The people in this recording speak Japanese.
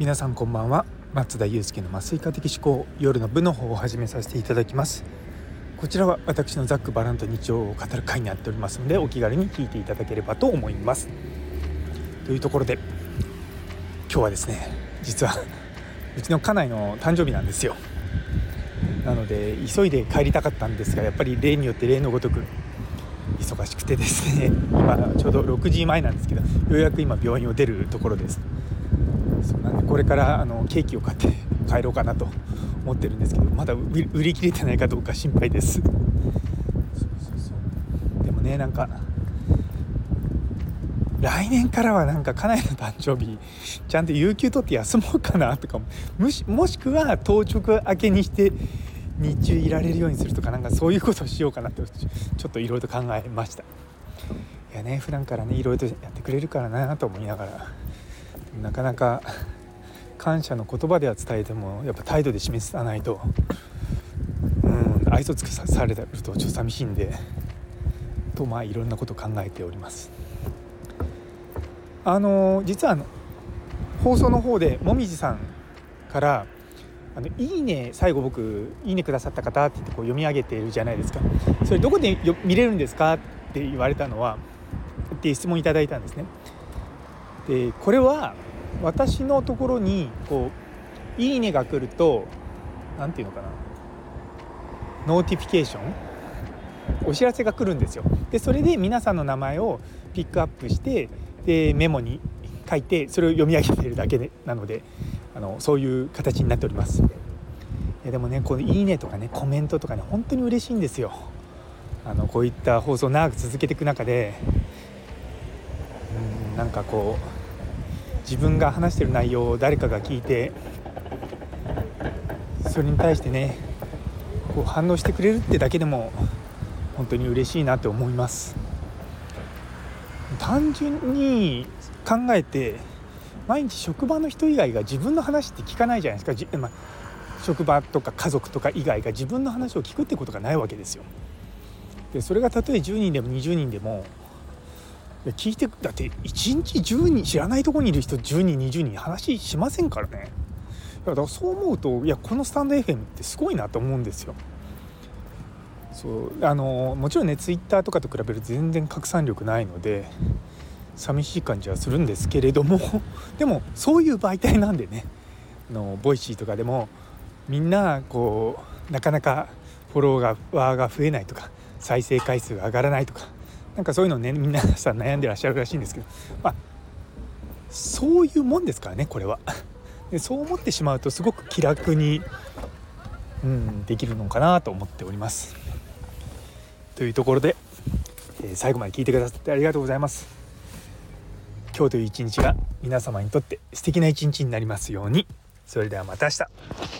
皆さんこんばんは。松田祐介の麻酔科的思考夜の部の方を始めさせていただきます。こちらは私のざっくばらんと日常を語る会になっておりますのでお気軽に聞いていただければと思います。というところで今日はですね実は うちの家内の誕生日なんですよ。なので急いで帰りたかったんですがやっぱり例によって例のごとく忙しくてですね今ちょうど6時前なんですけどようやく今病院を出るところです。そうなんでこれからあのケーキを買って帰ろうかなと思ってるんですけどまだ売り切れてないかどうか心配です。でもねなんか来年からはなんか家内の誕生日ちゃんと有給取って休もうかなとかももしもしくは当直明けにして日中いられるようにするとかなんかそういうことをしようかなってちょっといろいろと考えました。いやね普段からねいろいろとやってくれるからなと思いながら。なかなか 感謝の言葉では伝えてもやっぱ態度で示さないとうん愛想つけされるとちょっと寂しいんでとまあいろんなこと考えております。あの実はあの放送の方でもみじさんからあのいいね最後僕いいねくださった方って言ってこう読み上げているじゃないですか。それどこで見れるんですかって言われたのはって質問いただいたんですね。でこれは私のところにこう「いいね」が来ると何て言うのかな。 notification？お知らせが来るんですよ。でそれで皆さんの名前をピックアップしてでメモに書いてそれを読み上げてるだけでなのであのそういう形になっております。いやでもねこの「いいね」とかねコメントとかね本当に嬉しいんですよ。あのこういった放送長く続けていく中でなんかこう自分が話してる内容を誰かが聞いてそれに対してねこう反応してくれるってだけでも本当に嬉しいなって思います単純に考えて毎日職場の人以外が自分の話って聞かないじゃないですか、まあ、職場とか家族とか以外が自分の話を聞くってことがないわけですよ。でそれがたとえ10人でも20人でも聞いてだって1日10人知らないとこにいる人10人20人話しませんからねだからそう思うといやこのスタンド FM ってすごいなと思うんですよ。そうあのもちろんねツイッターとかと比べると全然拡散力ないので寂しい感じはするんですけれども でもそういう媒体なんでねのボイシーとかでもみんなこうなかなかフォロワーが増えないとか再生回数が上がらないとかなんかそういうのね皆さん悩んでらっしゃるらしいんですけどまあそういうもんですからねこれは。でそう思ってしまうとすごく気楽に、うん、できるのかなと思っております。というところで、えー、最後まで聞いてくださってありがとうございます。今日という一日が皆様にとって素敵な一日になりますように。それではまた明日。